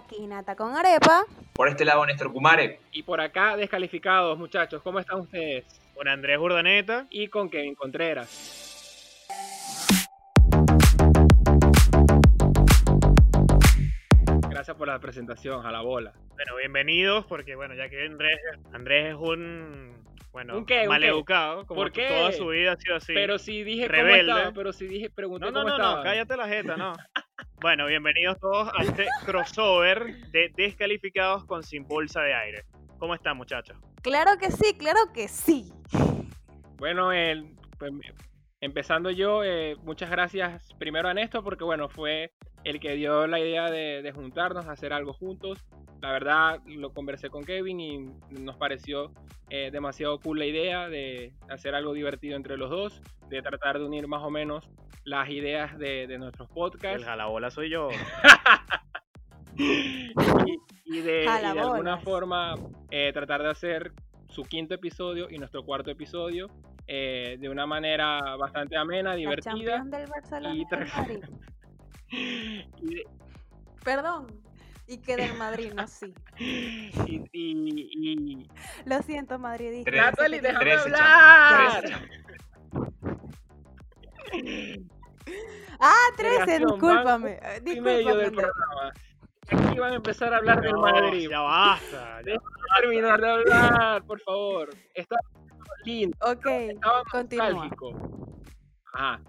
aquí Nata con Arepa. Por este lado, Néstor Kumare. Y por acá, descalificados, muchachos. ¿Cómo están ustedes? Con Andrés Urdaneta. Y con Kevin Contreras. Gracias por la presentación, a la bola. Bueno, bienvenidos, porque bueno, ya que Andrés, Andrés es un bueno, ¿Un qué? ¿Un maleducado, como ¿Por qué? toda su vida ha sido así. Pero si dije Rebelde. cómo estaba, pero si dije, pregunté no, no, cómo no, estaba. no, cállate la jeta, no. bueno, bienvenidos todos a este crossover de descalificados con Sin Bolsa de Aire. ¿Cómo están, muchachos? Claro que sí, claro que sí. Bueno, el, pues, empezando yo, eh, muchas gracias primero a Néstor porque bueno, fue el que dio la idea de, de juntarnos, hacer algo juntos. La verdad, lo conversé con Kevin y nos pareció eh, demasiado cool la idea de hacer algo divertido entre los dos, de tratar de unir más o menos las ideas de, de nuestros El podcasts jalabola soy yo. y, y de, y de alguna forma eh, tratar de hacer su quinto episodio y nuestro cuarto episodio eh, de una manera bastante amena, divertida. Del Barcelona y tra- Perdón. Y que del Madrid, no sí. y, y- y- Lo siento, madridista. Natalie, déjame hablar. Ah, 13, Relación, discúlpame. del Discúlpame. programa. Aquí van a empezar a hablar del Madrid. Ya basta. Déjame terminar de hablar, por favor. Está lindo. Ok, Estaba continúa. Ajá.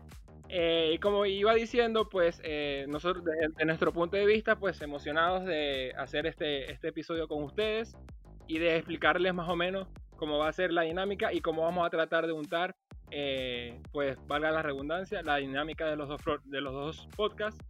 Eh, y como iba diciendo, pues eh, nosotros, desde de nuestro punto de vista, pues emocionados de hacer este, este episodio con ustedes y de explicarles más o menos cómo va a ser la dinámica y cómo vamos a tratar de untar, eh, pues valga la redundancia, la dinámica de los dos, de los dos podcasts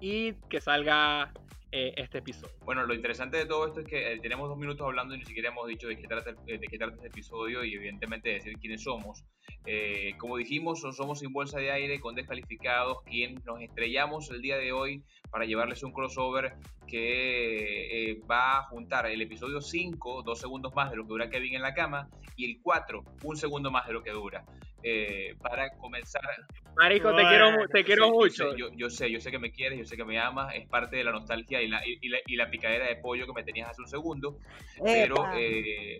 y que salga eh, este episodio. Bueno, lo interesante de todo esto es que eh, tenemos dos minutos hablando y ni siquiera hemos dicho de qué trata, eh, de qué trata este episodio y evidentemente decir quiénes somos. Eh, como dijimos, so- somos sin bolsa de aire, con descalificados, quien nos estrellamos el día de hoy para llevarles un crossover que eh, va a juntar el episodio 5, dos segundos más de lo que dura Kevin en la cama, y el 4, un segundo más de lo que dura. Eh, para comenzar Marico, te quiero, te quiero Sí, yo mucho. sé, Yo, yo sé, yo sé que me quieres, yo sé que me amas, es parte de la nostalgia y la, y, y la, y la picadera de pollo que me tenías hace un segundo, pero eh,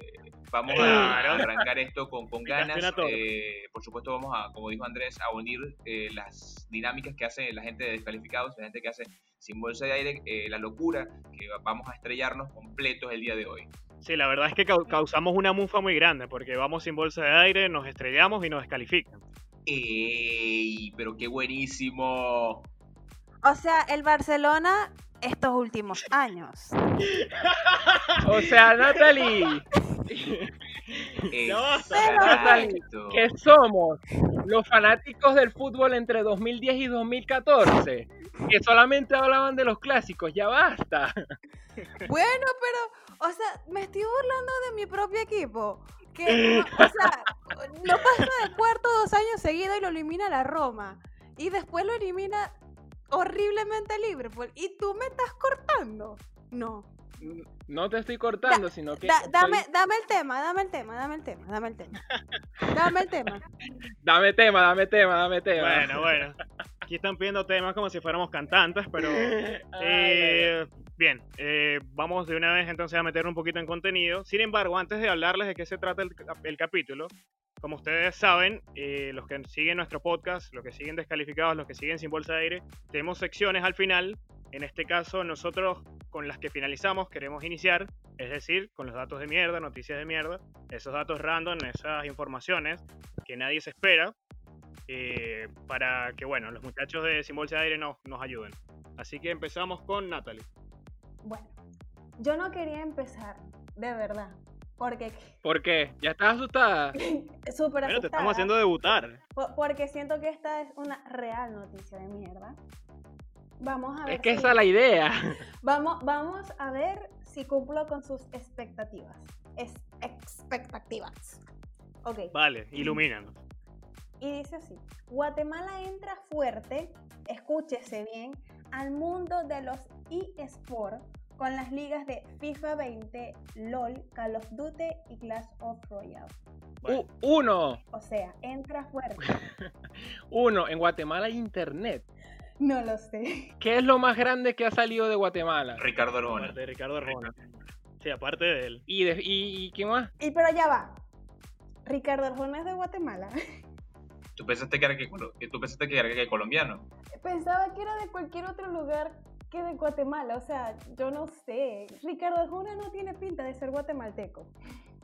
vamos Claro. a arrancar esto con, con ganas. eh, por supuesto vamos a, como dijo Andrés, a unir eh, las dinámicas que hace la gente de Descalificados, la gente que hace Sin Bolsa de Aire, eh, la locura, que vamos a estrellarnos completos el día de hoy. Sí, la verdad es que cau- causamos una mufa muy grande porque vamos sin bolsa de aire, nos estrellamos y nos descalifican. ¡Ey! Pero qué buenísimo. O sea, el Barcelona estos últimos años. O sea, Natalie, Ya basta. Exacto. ¿qué somos? Los fanáticos del fútbol entre 2010 y 2014, que solamente hablaban de los clásicos, ya basta. Bueno, pero, o sea, me estoy burlando de mi propio equipo. Que, no- o sea, lo pasa de cuarto dos años seguidos y lo elimina la Roma. Y después lo elimina horriblemente el Liverpool. Y tú me estás cortando. No. No te estoy cortando, sino que... Da- estoy- dame, dame el tema, dame el tema, dame el tema, dame el tema. Dame el tema. Dame tema, dame tema, dame tema. Bueno, bueno. Aquí están pidiendo temas como si fuéramos cantantes, pero Ay, Eh, bien, eh, vamos de una vez entonces a meter un poquito en contenido. Sin embargo, antes de hablarles de qué se trata el, cap- el capítulo, como ustedes saben, eh, los que siguen nuestro podcast, los que siguen descalificados, los que siguen sin bolsa de aire, tenemos secciones al final. En este caso, nosotros con las que finalizamos queremos iniciar, es decir, con los datos de mierda, noticias de mierda, esos datos random, esas informaciones que nadie se espera, eh, para que, bueno, los muchachos de Sin Bolsa de Aire nos, nos ayuden. Así que empezamos con Natalie. Bueno, yo no quería empezar, de verdad. Porque ¿Por qué? ¿Ya estás asustada? súper Bueno, te estamos asustada, haciendo debutar. po- Porque siento que esta es una real noticia de mierda. Vamos a ver. Es que si- esa es la idea. Vamos, vamos a ver si cumplo con sus expectativas. Es expectativas. Ok. Vale, ilumínanos. Y dice así: Guatemala entra fuerte, escúchese bien, al mundo de los eSports con las ligas de FIFA 20, LOL, Call of Duty y Clash of Royale. Bueno, uno, O sea, entra fuerte. uno, en Guatemala hay internet. No lo sé. ¿Qué es lo más grande que ha salido de Guatemala? Ricardo Arjona. De Ricardo Arjona. Sí, aparte de él. ¿Y, de, y, y qué más? Y pero ya va. Ricardo Arjona es de Guatemala. ¿Tú pensaste que era, que, tú pensaste que era que colombiano? Pensaba que era de cualquier otro lugar que de Guatemala. O sea, yo no sé. Ricardo Arjona no tiene pinta de ser guatemalteco.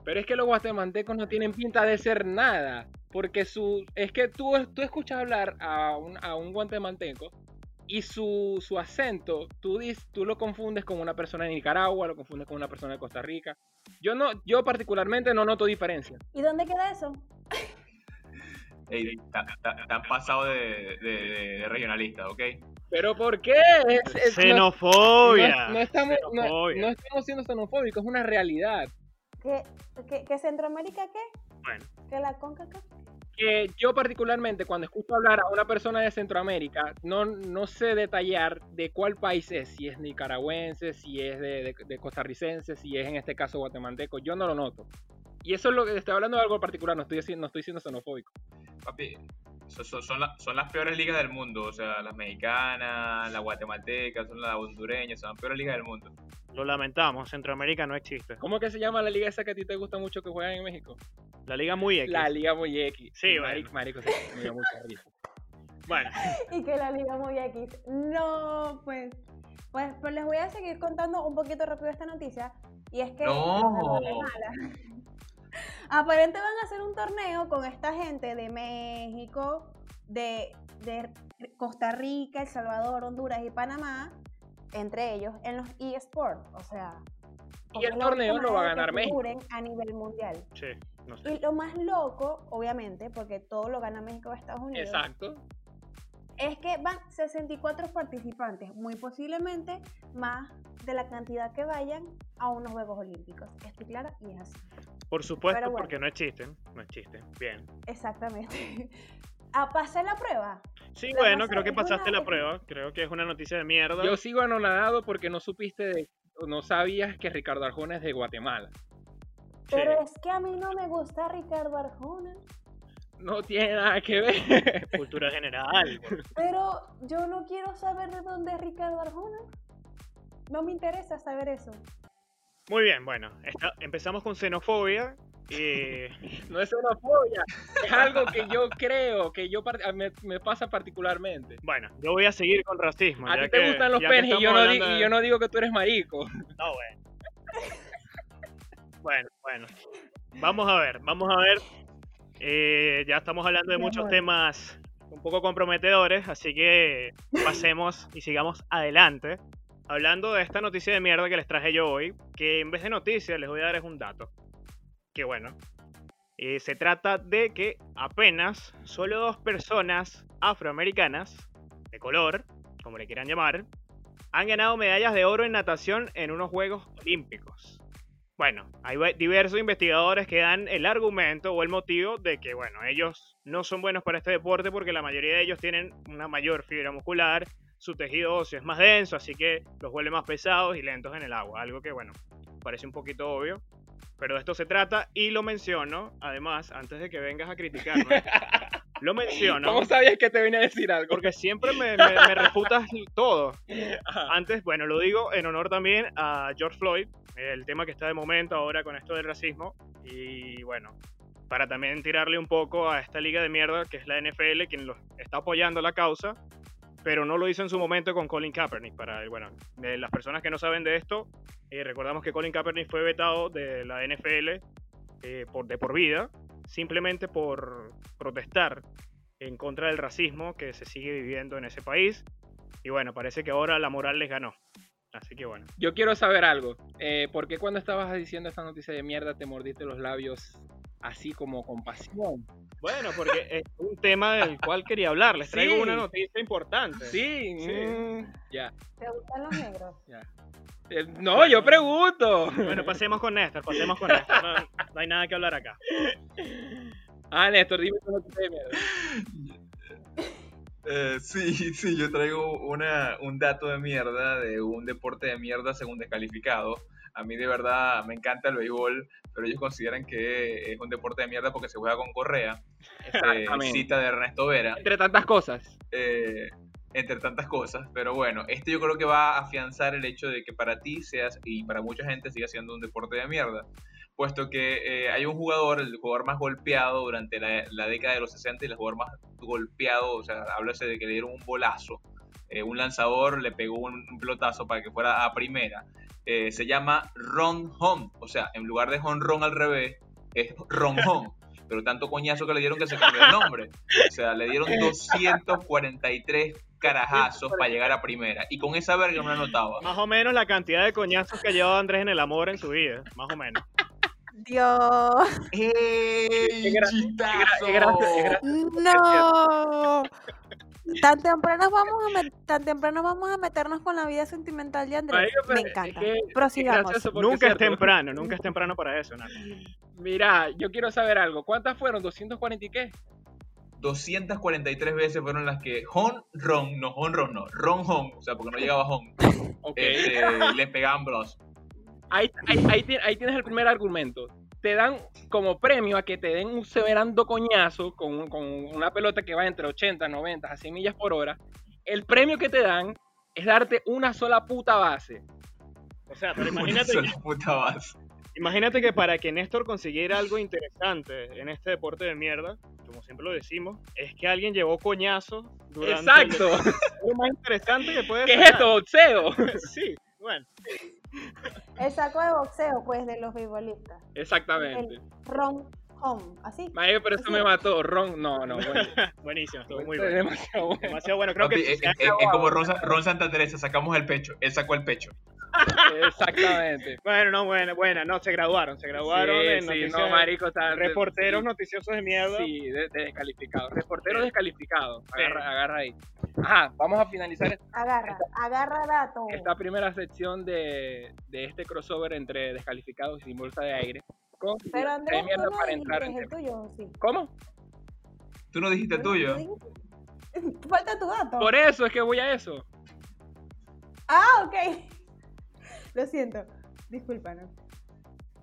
Pero es que los guatemaltecos no tienen pinta de ser nada. Porque su. Es que tú, tú escuchas hablar a un, a un guatemalteco y su, su acento, tú, dis- tú lo confundes con una persona de Nicaragua, lo confundes con una persona de Costa Rica. Yo no, yo particularmente no noto diferencia. ¿Y dónde queda eso? Están pasados de, de- de regionalista, ¿ok? ¿Pero por qué? Es- es- no- Xenofobia. no, no estamos, no- Xenofobia. no estamos siendo xenofóbicos, es una realidad. ¿Que, que, que Centroamérica qué? Bueno, ¿Que la CONCACAF? que yo particularmente cuando escucho hablar a una persona de Centroamérica, no, no sé detallar de cuál país es, si es nicaragüense, si es de, de- de costarricense, si es en este caso guatemalteco, yo no lo noto. Y eso es lo que estoy hablando de algo particular, no estoy, haci- no estoy siendo xenofóbico. Papi, son, son- son la- son las peores ligas del mundo. O sea, las mexicanas, las guatemaltecas, son las hondureñas, son las peores ligas del mundo. lo lamentamos, Centroamérica no existe. ¿Cómo que se llama la liga esa que a ti te gusta mucho que juegan en México? La liga muy X. La Liga Muy X. Sí, marico, marico, sí, me dio mucha risa. Bueno, Y que la liga muy X. No, pues. Pues, pues les voy a seguir contando un poquito rápido esta noticia. Y es que No. Guatemala aparente van a hacer un torneo con esta gente de México, de, de Costa Rica, El Salvador, Honduras y Panamá, entre ellos, en los eSports. O sea. Y el torneo lo va a ganar México. A nivel mundial. sí, no sé. Y lo más loco, obviamente, porque todo lo gana México o Estados Unidos, Exacto. es que van 64 participantes, muy posiblemente más de la cantidad que vayan a unos Juegos Olímpicos. Estoy clara y es así. Por supuesto, bueno. porque no existen. No existen. Bien. Exactamente. ¿A pasar la prueba? Sí, La bueno, pasé, creo que es una- pasaste la prueba. Creo que es una noticia de mierda. Yo sigo anonadado porque no supiste, de- no sabías que Ricardo Arjona es de Guatemala. Sí. Pero es que a mí no me gusta Ricardo Arjona. No tiene nada que ver. Cultura general. Pero yo no quiero saber de dónde es Ricardo Arjona. No me interesa saber eso. Muy bien, bueno. empezamos con xenofobia. Y No es xenofobia. Es algo que yo creo, que yo me, me pasa particularmente. bueno, yo voy a seguir con racismo. A ti te que- gustan los penes y yo, no y yo no digo que tú eres marico. No, bueno. bueno, bueno. Vamos a ver, vamos a ver. Eh, ya estamos hablando de Mi muchos amor. temas un poco comprometedores, así que pasemos y sigamos adelante. Hablando de esta noticia de mierda que les traje yo hoy, que en vez de noticia les voy a dar es un dato. Que bueno. eh, se trata de que apenas solo dos personas afroamericanas, de color, como le quieran llamar, han ganado medallas de oro en natación en unos Juegos Olímpicos. Bueno, hay diversos investigadores que dan el argumento o el motivo de que, bueno, ellos no son buenos para este deporte porque la mayoría de ellos tienen una mayor fibra muscular, su tejido óseo es más denso, así que los vuelve más pesados y lentos en el agua. Algo que, bueno, parece un poquito obvio, pero de esto se trata y lo menciono, además, antes de que vengas a criticarme, lo menciono. ¿Cómo sabías que te venía a decir algo? Porque siempre me, me- me refutas todo. Ajá. Antes, bueno, lo digo en honor también a George Floyd, el tema que está de momento ahora con esto del racismo. Y bueno, para también tirarle un poco a esta liga de mierda que es la NFL, quien lo está apoyando la causa, pero no lo hizo en su momento con Colin Kaepernick. Para, bueno, de las personas que no saben de esto, eh, recordamos que Colin Kaepernick fue vetado de la NFL eh, por, de por vida, simplemente por protestar en contra del racismo que se sigue viviendo en ese país. Y bueno, parece que ahora la moral les ganó. Así que bueno. Yo quiero saber algo. Eh, ¿Por qué cuando estabas diciendo esta noticia de mierda te mordiste los labios así como con pasión? Bueno, porque es un tema del cual quería hablar. Les traigo Sí. una noticia importante. Sí, Sí. mm, ya, ¿Te gustan los negros? ya. Eh, no, yo pregunto. Bueno, pasemos con Néstor, pasemos con Néstor. No, no hay nada que hablar acá. Ah, Néstor, dime tu noticia de mierda. Eh, sí, sí, yo traigo una, un dato de mierda de un deporte de mierda según descalificado. A mí de verdad me encanta el béisbol, pero ellos consideran que es un deporte de mierda porque se juega con correa. Eh, cita de Ernesto Vera. Entre tantas cosas. Eh, entre tantas cosas, pero bueno, este yo creo que va a afianzar el hecho de que para ti seas y para mucha gente siga siendo un deporte de mierda, puesto que eh, hay un jugador, el jugador más golpeado durante la, la década de los 60 y el jugador más golpeado, o sea, háblase de que le dieron un bolazo, eh, un lanzador le pegó un, un pelotazo para que fuera a primera, eh, se llama Ron Home, o sea, en lugar de Hon Ron al revés, es Ron Home. Pero tanto coñazo que le dieron que se cambió el nombre. O sea, le dieron 243 carajazos para llegar a primera. Y con esa verga no la anotaba. Más o menos la cantidad de coñazos que ha llevado Andrés en el amor en su vida. Más o menos. Dios. Qué No. Tan temprano vamos a tan temprano vamos a meternos con la vida sentimental de Andrés. Me es encanta. que- Prosigamos. Nunca es temprano, nunca es temprano para eso, Nata. Mira, yo quiero saber algo. ¿Cuántas fueron? ¿240 y qué? 243 veces fueron las que Hon Ron, no Hon Ron, no, Ron Hon, o sea, porque no llegaba Hon, Ok. este, le pegaban bros. Ahí, ahí, ahí ahí tienes el primer argumento. Te dan como premio a que te den un severando coñazo con, un- con una pelota que va entre 80, 90 a 100 millas por hora. El premio que te dan es darte una sola puta base. O sea, pero Una imagínate, sola puta base. imagínate que para que Néstor consiguiera algo interesante en este deporte de mierda, como siempre lo decimos, es que alguien llevó coñazo durante Exacto. el- lo más interesante que puede ¿Qué es esto? Boxeo. Sí, bueno. El saco de boxeo, pues, de los beisbolistas. Exactamente. El Ron Home. Así. Mario, pero eso me mató. Ron, no, no. Bueno, Buenísimo, estuvo muy bueno. demasiado bueno. Demasiado bueno. Creo Papi, que es, es- es como Ron Santa Teresa, sacamos el pecho, él sacó el pecho. Exactamente. Bueno, no, bueno, bueno, no, se graduaron, se graduaron Sí, en sí, no, marico, está, reporteros sí, noticiosos de mierda. Sí, de, de descalificado. Reportero descalificado. Sí. Agarra, agarra ahí. Ajá, vamos a finalizar Agarra, agarra dato. esta primera sección de, de este crossover entre descalificados y sin bolsa de aire. Con Pero la Andrés, mierda tú no para entrar en el tema. tuyo, sí. ¿Cómo? ¿Tú no dijiste el tuyo? Falta tu dato. Por eso es que voy a eso. Ah, ok. Lo siento. Discúlpanos.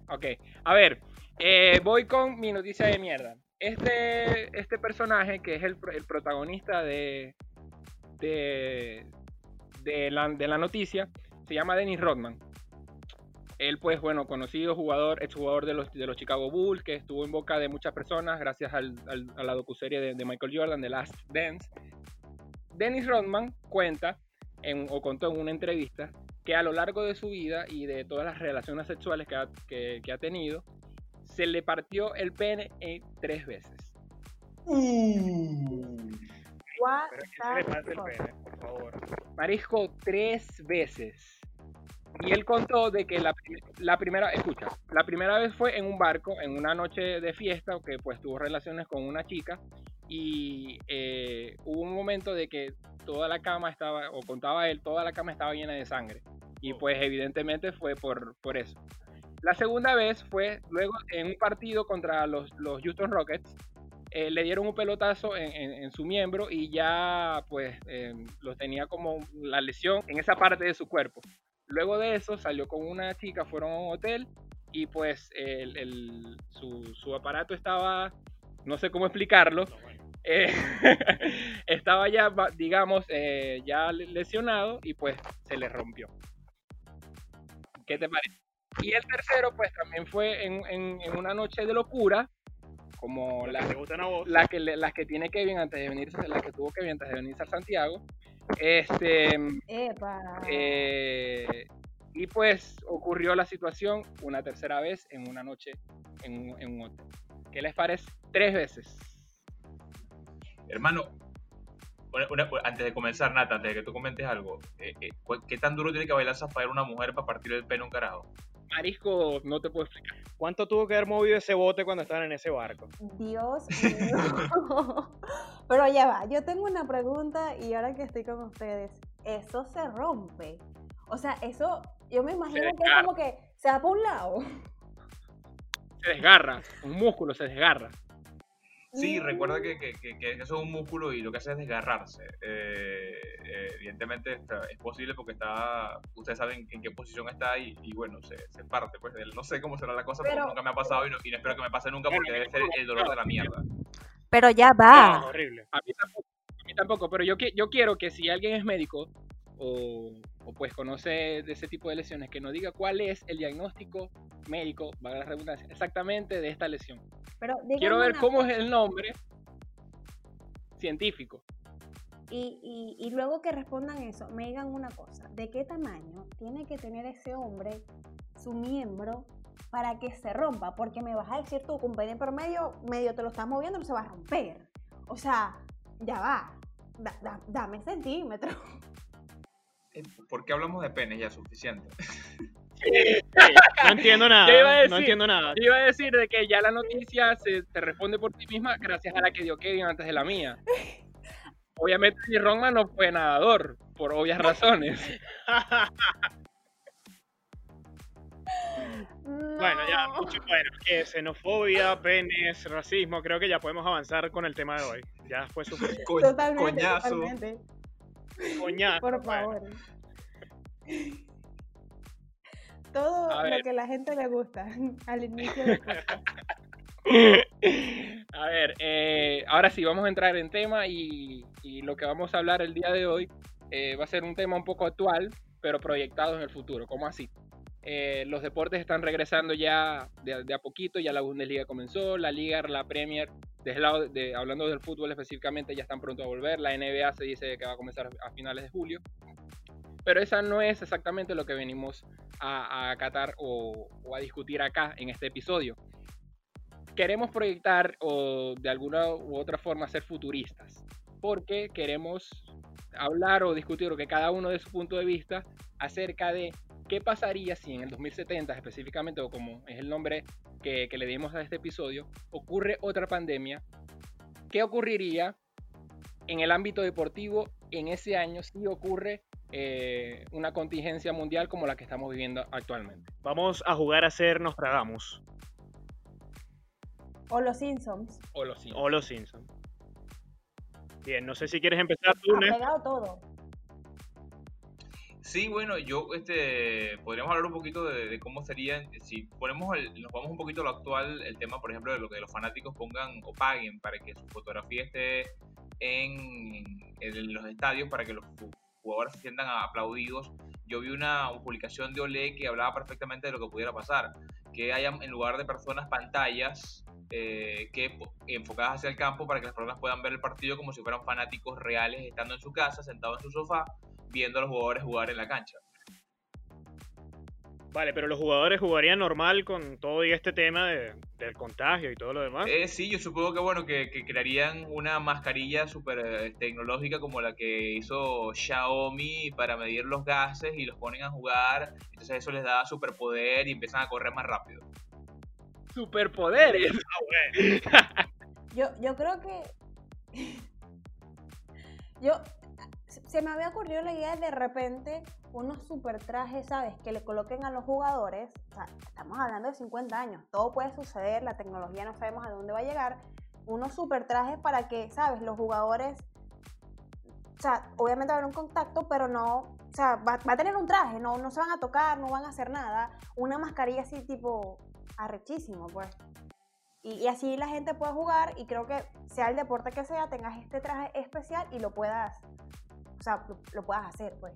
Ok, a ver, eh, voy con mi noticia de mierda. Este, este personaje, que es el, el protagonista de, de, de, la, de la noticia, se llama Dennis Rodman. Él, pues, bueno, conocido jugador, exjugador de los, de los Chicago Bulls, que estuvo en boca de muchas personas gracias al- a la docuserie de, de Michael Jordan, The Last Dance. Dennis Rodman cuenta, en- o contó en una entrevista, que a lo largo de su vida y de todas las relaciones sexuales que ha, que- que ha tenido, se le partió el pene en tres veces. What Pero que se le the pase el pene, por favor. Marisco, tres veces. Y él contó de que la, la primera, escucha, la primera vez fue en un barco, en una noche de fiesta, que pues tuvo relaciones con una chica y eh, hubo un momento de que toda la cama estaba, o contaba él, toda la cama estaba llena de sangre. Y pues evidentemente fue por, por eso. La segunda vez fue luego en un partido contra los, los Houston Rockets. eh, le dieron un pelotazo en, en- en su miembro y ya pues eh, lo tenía como la lesión en esa parte de su cuerpo. Luego de eso salió con una chica, fueron a un hotel y pues el- el- su, su aparato estaba, no sé cómo explicarlo. Eh, estaba ya, digamos, eh, ya le- lesionado y pues se le rompió. ¿Qué te parece? Y el tercero, pues también fue en, en- en una noche de locura, como la, que te gustan a vos. la que, las que tiene Kevin antes de venirse, la que tuvo Kevin antes de venirse a Santiago. Este, Epa. eh, y pues ocurrió la situación una tercera vez en una noche en, un- en un hotel. ¿Qué les parece? Tres veces. Hermano, una- una- antes de comenzar, Nata, antes de que tú comentes algo, eh, eh, ¿cu- ¿qué tan duro tiene que bailar Zafair una mujer para partir el pelo a un carajo? Marisco, no te puedo explicar. ¿Cuánto tuvo que haber movido ese bote cuando estaban en ese barco? Dios mío. Pero ya va, yo tengo una pregunta y ahora que estoy con ustedes, ¿eso se rompe? O sea, eso, yo me imagino que es como que se va para un lado. Se desgarra, un músculo se desgarra. Sí, Mm. recuerda que, que- que- que eso es un músculo y lo que hace es desgarrarse. Eh, eh, evidentemente está- es posible porque está, ustedes saben en qué posición está y, y bueno, se, se parte. Pues no sé cómo será la cosa, Pero- porque nunca me ha pasado y no, y no espero que me pase nunca porque debe ser el dolor de la mierda. Pero ya va. horrible. A mí tampoco, a mí mí tampoco, pero yo, yo quiero que si alguien es médico o, pues conoce de ese tipo de lesiones, que nos diga cuál es el diagnóstico médico, valga la redundancia, exactamente de esta lesión. Pero quiero ver cómo es el nombre científico. Y, y, luego que respondan eso, me digan una cosa, ¿de qué tamaño tiene que tener ese hombre su miembro para que se rompa? Porque me vas a decir tú, con pene por medio, te lo estás moviendo, no se va a romper. O sea, ya va, dame centímetros. Eh, ¿Por qué hablamos de penes ya suficiente? no entiendo nada. no entiendo nada. Yo iba a decir de que ya la noticia se te responde por ti misma gracias a la que dio Kevin antes de la mía. Obviamente mi Ronman no fue nadador, por obvias razones. Bueno, ya, bueno, xenofobia, penes, racismo, creo que ya podemos avanzar con el tema de hoy. Ya fue suficiente. totalmente, coñazo. Totalmente. Coñazo. Por favor. Todo lo que la gente le gusta al inicio del podcast. A ver, eh, ahora sí, vamos a entrar en tema y, lo que vamos a hablar el día de hoy eh, va a ser un tema un poco actual, pero proyectado en el futuro. ¿Cómo así? Eh, los deportes están regresando ya de, a poquito, ya la Bundesliga comenzó, la Liga, la Premier, lado de, hablando del fútbol específicamente, ya están pronto a volver, la NBA se dice que va a comenzar a finales de julio, pero esa no es exactamente lo que venimos a, acatar o, a discutir acá en este episodio. Queremos proyectar o de alguna u otra forma ser futuristas, porque queremos hablar o discutir lo que cada uno de su punto de vista acerca de ¿Qué pasaría si en el 2070 específicamente, o como es el nombre que, le dimos a este episodio, ocurre otra pandemia? ¿Qué ocurriría en el ámbito deportivo en ese año si ocurre eh, una contingencia mundial como la que estamos viviendo actualmente? Vamos a jugar a ser Nostradamus. O los Simpsons. O los Simpsons. O los Simpsons. Bien, no sé si quieres empezar tú, Ha pegado todo. Sí, bueno, yo este podríamos hablar un poquito de, cómo sería si ponemos nos vamos un poquito a lo actual, el tema, por ejemplo, de lo que los fanáticos pongan o paguen para que su fotografía esté en, los estadios para que los jugadores se sientan aplaudidos. Yo vi una, publicación de Olé que hablaba perfectamente de lo que pudiera pasar, que haya en lugar de personas pantallas eh, que enfocadas hacia el campo para que las personas puedan ver el partido como si fueran fanáticos reales estando en su casa, sentados en su sofá viendo a los jugadores jugar en la cancha. Vale, pero los jugadores jugarían normal con todo y este tema del contagio y todo lo demás. Eh, sí, yo supongo que bueno, que, crearían una mascarilla súper eh, tecnológica como la que hizo Xiaomi para medir los gases y los ponen a jugar. Entonces eso les da superpoder y empiezan a correr más rápido. Superpoderes. Ah, yo, yo creo que. yo, se me había ocurrido la idea de de repente unos super trajes, ¿sabes? Que le coloquen a los jugadores. O sea, estamos hablando de 50 años. Todo puede suceder, la tecnología no sabemos a dónde va a llegar. Unos super trajes para que, ¿sabes? Los jugadores. O sea, obviamente va a haber un contacto, pero no. O sea, va, a tener un traje, no, no se van a tocar, no van a hacer nada. Una mascarilla así, tipo. arrechísimo, pues. Y, y, así la gente puede jugar y creo que sea el deporte que sea, tengas este traje especial y lo puedas o sea, lo, puedas hacer, pues.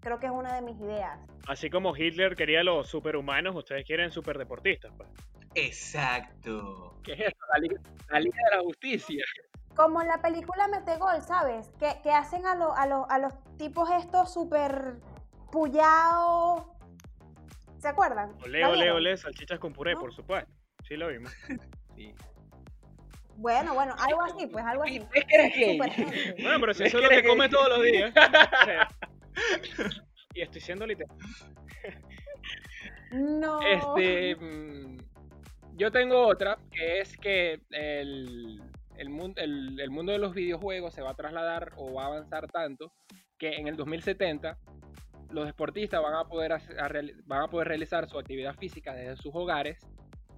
Creo que es una de mis ideas. Así como Hitler quería los superhumanos, ustedes quieren superdeportistas, pues. Exacto. ¿Qué es eso? La Liga, de la Justicia. Como en la película Mete Gol, ¿sabes? Que, que hacen a, a, a los tipos estos super pullados. ¿Se acuerdan? Ole, ole, ole, salchichas con puré, por supuesto. Sí lo vimos. sí. Bueno, bueno, algo así, pues algo así. Es que eres gay. Bueno, pero si eso es lo que come todos los días. y estoy siendo literal. No. Este, mm, yo tengo otra, que es que el, el, mundo, el, mundo de los videojuegos se va a trasladar o va a avanzar tanto que en el 2070 los deportistas van a poder, van a poder realizar su actividad física desde sus hogares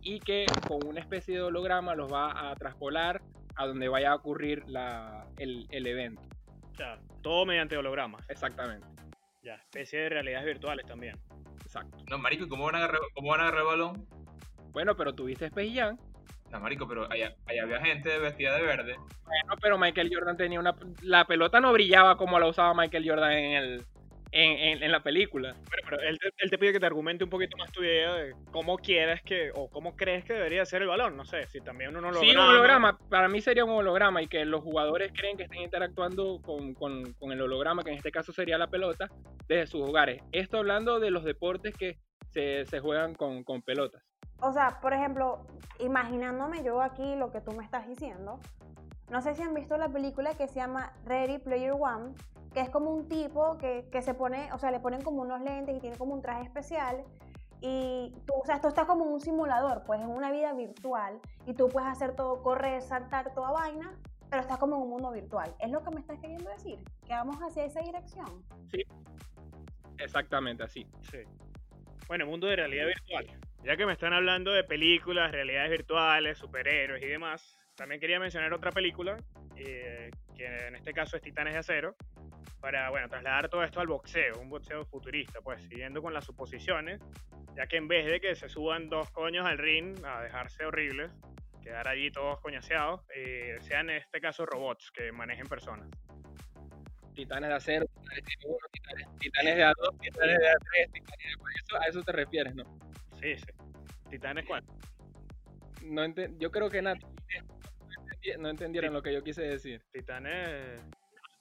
y que con una especie de holograma los va a traspolar a donde vaya a ocurrir la, el, el evento. O sea, todo mediante hologramas. Exactamente. Ya, especie de realidades virtuales también. Exacto. No, marico, ¿cómo van a agarrar, cómo van a agarrar el balón? Bueno, pero tuviste Space Jam. No, marico, pero allá, allá había gente vestida de verde. Bueno, pero Michael Jordan tenía una... La pelota no brillaba como la usaba Michael Jordan en el... En, en- en la película. Bueno, pero él te, él te pide que te argumente un poquito más tu idea de cómo quieres que, o cómo crees que debería ser el balón. No sé, si también un holograma. Sí, un holograma. Para mí sería un holograma y que los jugadores creen que estén interactuando con, con- con el holograma, que en este caso sería la pelota, desde sus hogares. Esto hablando de los deportes que se, se juegan con, con pelotas. O sea, por ejemplo, imaginándome yo aquí lo que tú me estás diciendo, no sé si han visto la película que se llama Ready Player One, que es como un tipo que, que se pone, o sea, le ponen como unos lentes y tiene como un traje especial. Y tú, o sea, esto está como un simulador, pues en una vida virtual, y tú puedes hacer todo, correr, saltar, toda vaina, pero estás como en un mundo virtual. ¿Es lo que me estás queriendo decir? ¿Que vamos hacia esa dirección? Exactamente así. Sí. Bueno, mundo de realidad virtual. Ya que me están hablando de películas, realidades virtuales, superhéroes y demás, también quería mencionar otra película, eh, que en este caso es Titanes de Acero, para, bueno, trasladar todo esto al boxeo, un boxeo futurista, pues, siguiendo con las suposiciones, ya que en vez de que se suban dos coños al ring a dejarse horribles, quedar allí todos coñaseados, eh, sean en este caso robots que manejen personas. Titanes de acero, titanes de uno, titanes, titanes de A2, titanes de A3, titanes de... A eso, a eso te refieres, ¿no? Sí, sí. Titanes cuál? no yo creo que entendi- no entendieron lo que yo quise decir. Titanes...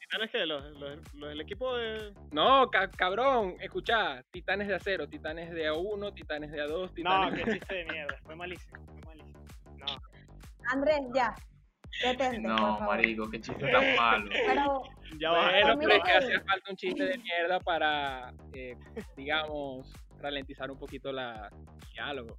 Titanes que los, los- los del equipo de... No, ca- cabrón, escucha, titanes de acero, titanes de A1, titanes de A2, No, titanes qué chiste de mierda. Fue malísimo. Fue malísimo. No. Andrés, ya. Detente, No, marico, qué chiste tan malo. Pero Ya va. Bueno, pero es que hacía falta un chiste de mierda para, eh, digamos, ralentizar un poquito la el diálogo.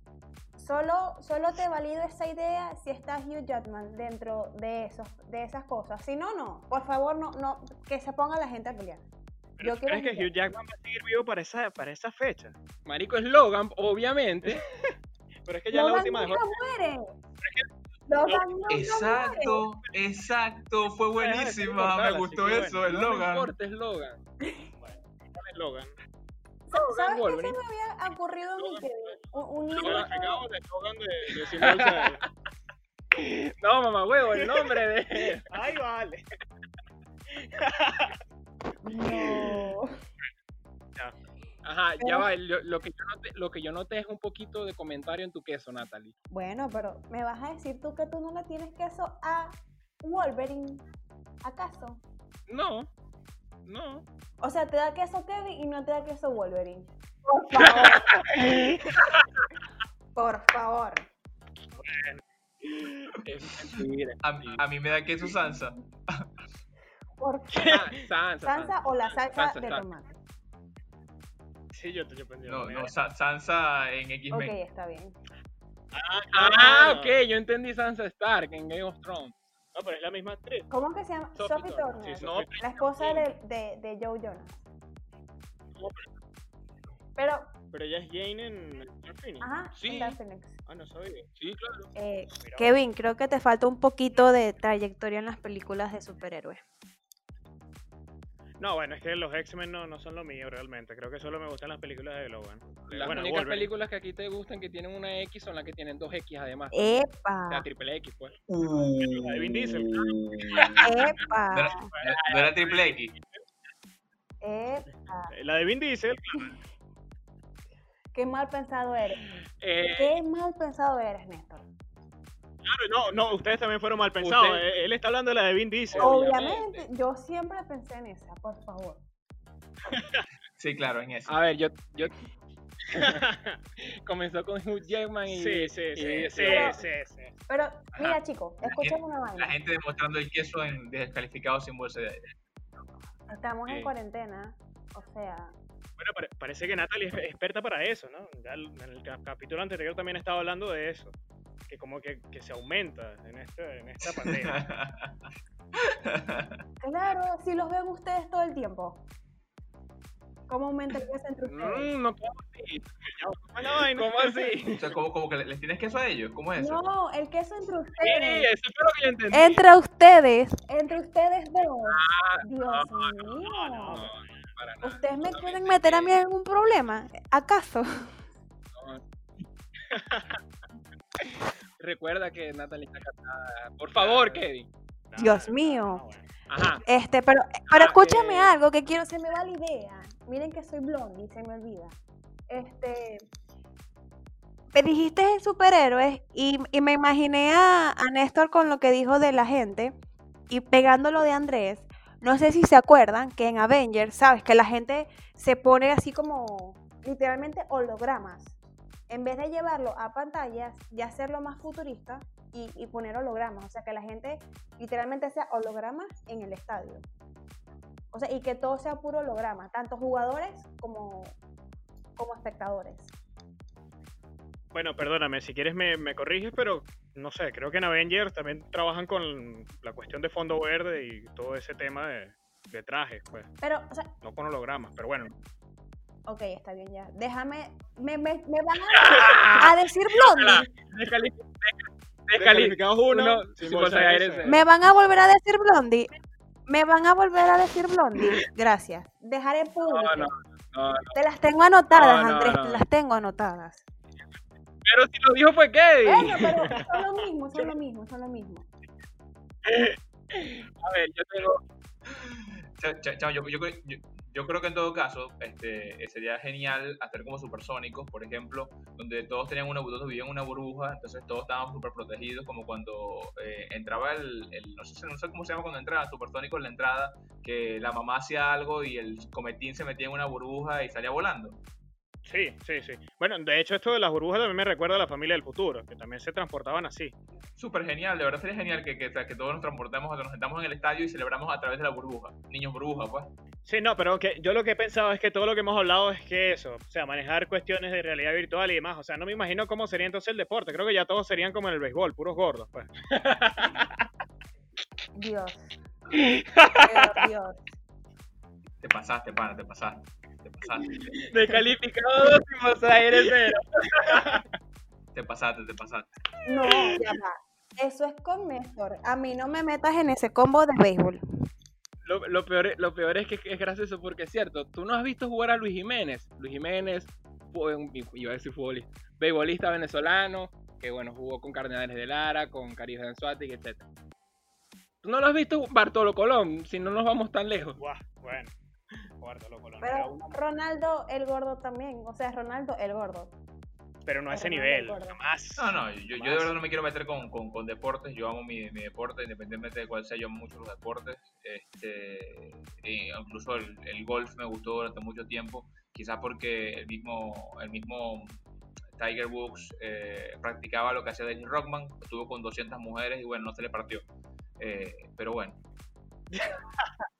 Solo, solo te valido esa idea si está Hugh Jackman dentro de esos, de esas cosas. Si no, no. Por favor, no, no, que se ponga la gente a pelear. Pero Yo ¿tú quiero ¿Crees que Hugh Jackman va a seguir vivo para esa, para esa fecha? Marico es Logan, obviamente. Pero es que ya la Logan última dejó... nunca muere. Logan nunca Exacto, exacto, fue buenísima, me gustó eso, bueno, el No Logan. importa, es Logan. es Logan. Sa- ¿Sabes qué se me había ocurrido a mí? Que un, de de- No, mamá huevo, el nombre de. Ay, vale. No. Ajá, ya va. Lo, lo que yo noté, lo que yo noté es un poquito de comentario en tu queso, Natalie. Bueno, pero ¿me vas a decir tú que tú no le tienes queso a Wolverine? ¿Acaso? No, no. O sea, te da queso Kevin y no te da queso Wolverine. Por favor. Por favor. Es mentira. A, a mí me da queso Sansa. Por Ah, Sansa, salsa o la salsa Salsa, de tomate. Sí, yo, pensé. No, no, Sa- Sansa en Ok, X-Men. está bien. Ah, ok, yo entendí Sansa Stark en Game of Thrones. No, pero es la misma actriz. ¿Cómo que se llama? Sophie Sophie Turner, Turner. sí, No, Sophie. La esposa de, de, de Joe Jonas. Pero, Pero ella es Jane en Dark Phoenix. ajá, Sí. en Dark Phoenix. Ah, no sabía. Sí, claro. Eh, Kevin, creo que te falta un poquito de trayectoria en las películas de superhéroes. No, bueno, es que los X-Men no, no son lo mío realmente. Creo que solo me gustan las películas de Logan. Las bueno, únicas Wolverine. películas que aquí te gustan que tienen una X son las que tienen dos X además. O sea, ¡Epa! triple X, pues. La de Vin Diesel. ¡Epa! ¿No era, no era triple X? ¡Epa! La de Vin Diesel, ¡Qué mal pensado eres! Eh, ¡Qué mal pensado eres, Néstor! Claro, no, no, ustedes también fueron mal pensados. Usted- Eh, Él está hablando de la de Vin Diesel. Obviamente. Obviamente, yo siempre pensé en esa, por favor. Sí, claro, en ese. a ver, yo, yo comenzó con Hugh Jackman y, Sí, sí, sí, y- sí, Pero- sí, sí. Pero, mira, chicos, escuchen una La vaina. gente demostrando el queso en descalificado sin bolsa de aire. Estamos en cuarentena, o sea, Bueno, pare- parece que Natalie es experta para eso, ¿no? Ya en el cap- capítulo anterior también estaba hablando de eso. Que como que, que se aumenta en, este, en esta pandemia. claro, si los ven ustedes todo el tiempo. ¿Cómo aumenta el peso entre ustedes? Mm, no, ¿cómo así? ¿Cómo? ¿Cómo así? o sea, como, como que le- les tienes queso a ellos. ¿Cómo es eso? No, el queso entre Sí, ustedes. eso fue lo que yo entendí. Entre ustedes, entre ustedes dos. Dios no, mío. No, para nada. ¿Ustedes me quieren meter a mí en un problema? ¿Acaso? Recuerda que Natalie está casada. Por favor, Kevin. Dios mío. bueno. Ajá. Este, pero, pero Ah, escúchame eh. algo que quiero, se me va la idea. Miren que soy blondie, se me olvida. Este, me dijiste en superhéroes y, y me imaginé a, a Néstor con lo que dijo de la gente y pegándolo de Andrés. No sé si se acuerdan que en Avengers, sabes, que la gente se pone así como literalmente hologramas. En vez de llevarlo a pantallas y hacerlo más futurista y, y poner hologramas. O sea, que la gente literalmente sea hologramas en el estadio. O sea, y que todo sea puro holograma, tanto jugadores como, como espectadores. Bueno, perdóname, si quieres me, me corriges, pero no sé, creo que en Avengers también trabajan con la cuestión de fondo verde y todo ese tema de, de trajes, pues, Pero, o sea, no con hologramas, pero bueno. Ok, está bien ya. Déjame, me, me, me van a, a decir blondie. Descali- descali- Descalificados uno, sin bolsa de aire. Me van a volver a decir blondie. Me van a volver a decir blondie. Gracias. Dejar en público. No, no, no, no. Te las tengo anotadas, No, no, Andrés, no. te las tengo anotadas. Pero si lo dijo fue Kevin. Bueno, pero son lo mismo, son lo mismo, son lo mismo. A ver, yo tengo. Cha- cha- chamo, yo, yo yo- yo creo que en todo caso este, sería genial hacer como supersónicos, por ejemplo, donde todos tenían una todos vivían una burbuja, entonces todos estaban súper protegidos, como cuando eh, entraba el, el- no, sé, no sé cómo se llama cuando entraba, supersónico en la entrada, que la mamá hacía algo y el cometín se metía en una burbuja y salía volando. Sí, sí, sí. Bueno, de hecho esto de las burbujas también me recuerda a la familia del futuro, que también se transportaban así. Súper genial, de verdad sería genial que, que, que todos nos transportemos, que nos sentamos en el estadio y celebramos a través de la burbuja. Niños burbuja, pues. Sí, no, pero que yo lo que he pensado es que todo lo que hemos hablado es que eso, o sea, manejar cuestiones de realidad virtual y demás, o sea, no me imagino cómo sería entonces el deporte, creo que ya todos serían como en el béisbol, puros gordos, pues. Dios. Dios. Te pasaste, pana, te pasaste. Te pasaste, Descalificado dos sin de cero. te pasaste, te pasaste. No, ya va. Eso es con Néstor. A mí no me metas en ese combo de béisbol. Lo, lo peor, lo peor es que es gracioso porque es cierto. Tú no has visto jugar a Luis Jiménez. Luis Jiménez fue un, iba a decir futbolista, beisbolista venezolano, que bueno, jugó con Cardenales de Lara, con Caribe de Anzuategui, etc. Tú no lo has visto Bartolo Colón, si no nos vamos tan lejos. Guau, bueno. Era Pero uno, Ronaldo el gordo también. O sea, Ronaldo el gordo. pero no a ese Ronaldo nivel, jamás. No, no, yo, yo de Más. verdad no me quiero meter con, con, con deportes, yo amo mi, mi deporte, independientemente de cuál sea, yo amo mucho los deportes, este, e incluso el, el golf me gustó durante mucho tiempo, quizás porque el mismo, el mismo Tiger Woods eh, practicaba lo que hacía Dennis Rockman, estuvo con 200 mujeres y bueno, no se le partió, Eh, pero bueno,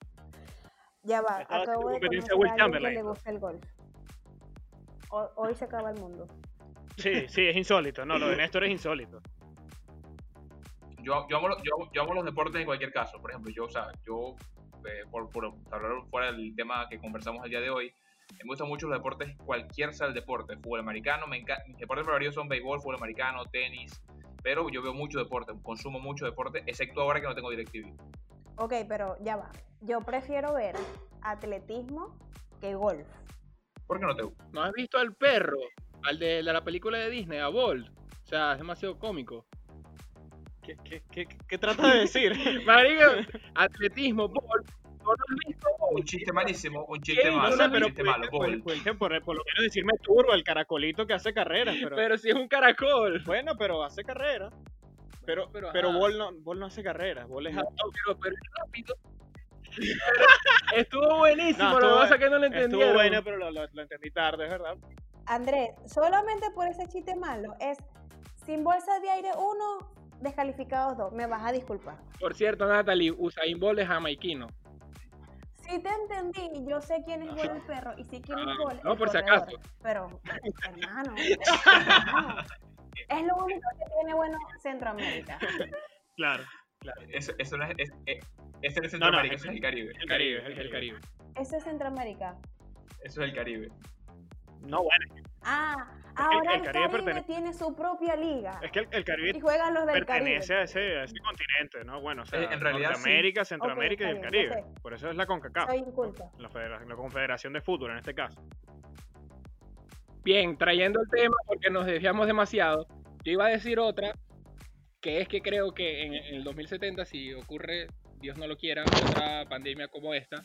Ya va. Estaba Acabo de competencia conocer Will a alguien que Chamberlain. le gusta el golf. Ho- Hoy se acaba el mundo. Sí, sí, es insólito, no, lo de Néstor es insólito. yo, yo, amo, yo, yo amo los deportes en cualquier caso. Por ejemplo, yo, o sea, yo, eh, por, por hablar fuera del tema que conversamos el día de hoy, me gustan mucho los deportes, cualquier sea el deporte. Fútbol americano, me encanta. Mis deportes preferidos son béisbol, fútbol americano, tenis. Pero yo veo mucho deporte, consumo mucho deporte, excepto ahora que no tengo DirecTV. Ok, pero ya va. Yo prefiero ver atletismo que golf. ¿Por qué no te gusta? ¿No has visto al perro? Al de, de la película de Disney, a Bolt. O sea, es demasiado cómico. ¿Qué, qué, qué, qué trata de decir? Marico, atletismo, Bolt. ¿No lo has visto Un Bolt? chiste malísimo, un chiste ¿Qué? malo, No un chiste malo. Bolt. por, por lo menos decirme turbo, el caracolito que hace carreras, pero, Pero si es un caracol. bueno, pero hace carreras. Pero, pero, pero. Ball, no, Ball no hace carreras, Ball es No, pero, pero es rápido. Estuvo buenísimo, No, lo que pasa es que no lo entendieron. Estuvo bueno, pero lo, lo- lo entendí tarde, es verdad. Andrés, solamente por ese chiste malo es sin bolsa de aire uno, descalificados dos. Me vas a disculpar. Por cierto, Natalie, Usain Bolt es jamaiquino. Sí te entendí, yo sé quién es Gol el perro y sé quién Ah, es Gol no, el por si acaso. Pero, hermano, hermano, es lo único que tiene bueno Centroamérica. Claro. Eso, eso no es, No, no, Centroamérica, es- eso es el Caribe. El Caribe, el, el Caribe. Eso es Centroamérica. Eso es el Caribe. No, bueno, Ah, ahora el el, Caribe Caribe, pertene- tiene su propia liga. es que el, el Y Caribe juegan los del pertenece Caribe. a ese, a ese continente, ¿no? Bueno, o sea, Eh, en realidad sí. Centroamérica y el bien, Caribe. Por eso es la CONCACAF, Soy inculta. la, la Confederación de Fútbol en este caso. Bien, trayendo el tema porque nos desviamos demasiado. Yo iba a decir otra, que es que creo que en, en el 2070, si ocurre, Dios no lo quiera, otra pandemia como esta,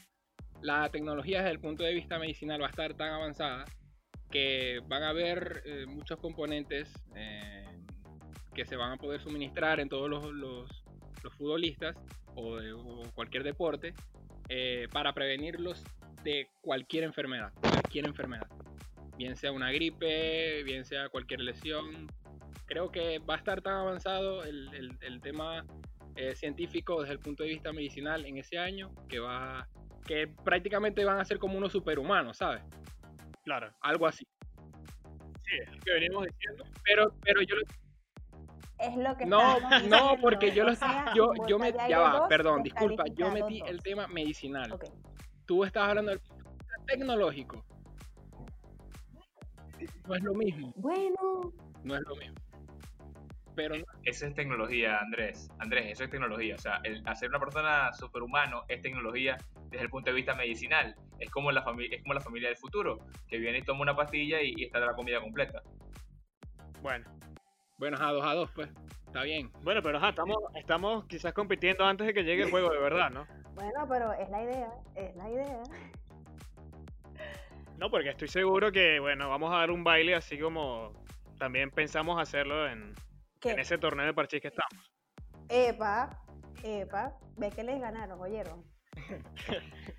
la tecnología desde el punto de vista medicinal va a estar tan avanzada que van a haber eh, muchos componentes eh, que se van a poder suministrar en todos los, los- los futbolistas o, de- o cualquier deporte eh, para prevenirlos de cualquier enfermedad, cualquier enfermedad, bien sea una gripe, bien sea cualquier lesión. Creo que va a estar tan avanzado el, el- el tema eh, científico desde el punto de vista medicinal en ese año que va que prácticamente van a ser como unos superhumanos, ¿sabes? Claro. Algo así. Sí, es lo que venimos diciendo. Pero, pero yo lo Es lo que No, no, diciendo, porque yo o lo sea, yo, yo me ya va, dos, perdón, disculpa, yo metí el tema medicinal. Ok. Tú estabas hablando del punto de vista tecnológico. No es lo mismo, Bueno, no es lo mismo. Pero no- Esa es tecnología, Andrés. Andrés, eso es tecnología. O sea, el hacer una persona superhumano es tecnología desde el punto de vista medicinal. Es como la familia, es como la familia del futuro, que viene y toma una pastilla y, y está la comida completa. Bueno. bueno, a dos a dos, pues. Está bien. Bueno, pero ajá, estamos, estamos quizás compitiendo antes de que llegue el juego de verdad, ¿no? bueno, pero es la idea, es la idea. No, porque estoy seguro que, bueno, vamos a dar un baile así como también pensamos hacerlo en, En ese torneo de parchís que estamos. Epa, epa, ve que les ganaron, oyeron.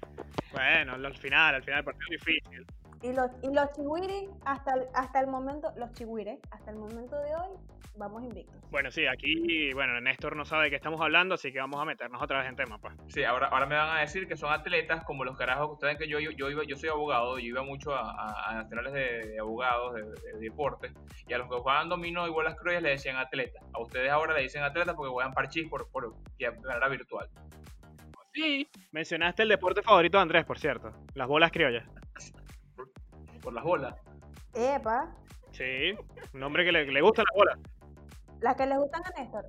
Bueno, al final, al final el partido es difícil. Y los, y los chihuires, hasta el, hasta el momento, los chihuires, hasta el momento de hoy, vamos invictos. Bueno, sí, aquí, bueno, Néstor no sabe de qué estamos hablando, así que vamos a meternos otra vez en tema, pues. Sí, ahora, ahora me van a decir que son atletas como los carajos. Ustedes saben que yo, yo, yo, iba, yo soy abogado, yo iba mucho a, a- a nacionales de, de abogados, de, de deportes, y a los que jugaban dominó y bolas cruces le decían atletas. A ustedes ahora le dicen atletas porque juegan parchís por, por de manera virtual. Sí, Mencionaste el deporte favorito de Andrés, por cierto, las bolas criollas. Por las bolas. Epa, Sí, un hombre que le, le gustan las bolas. Las que les gustan a Néstor.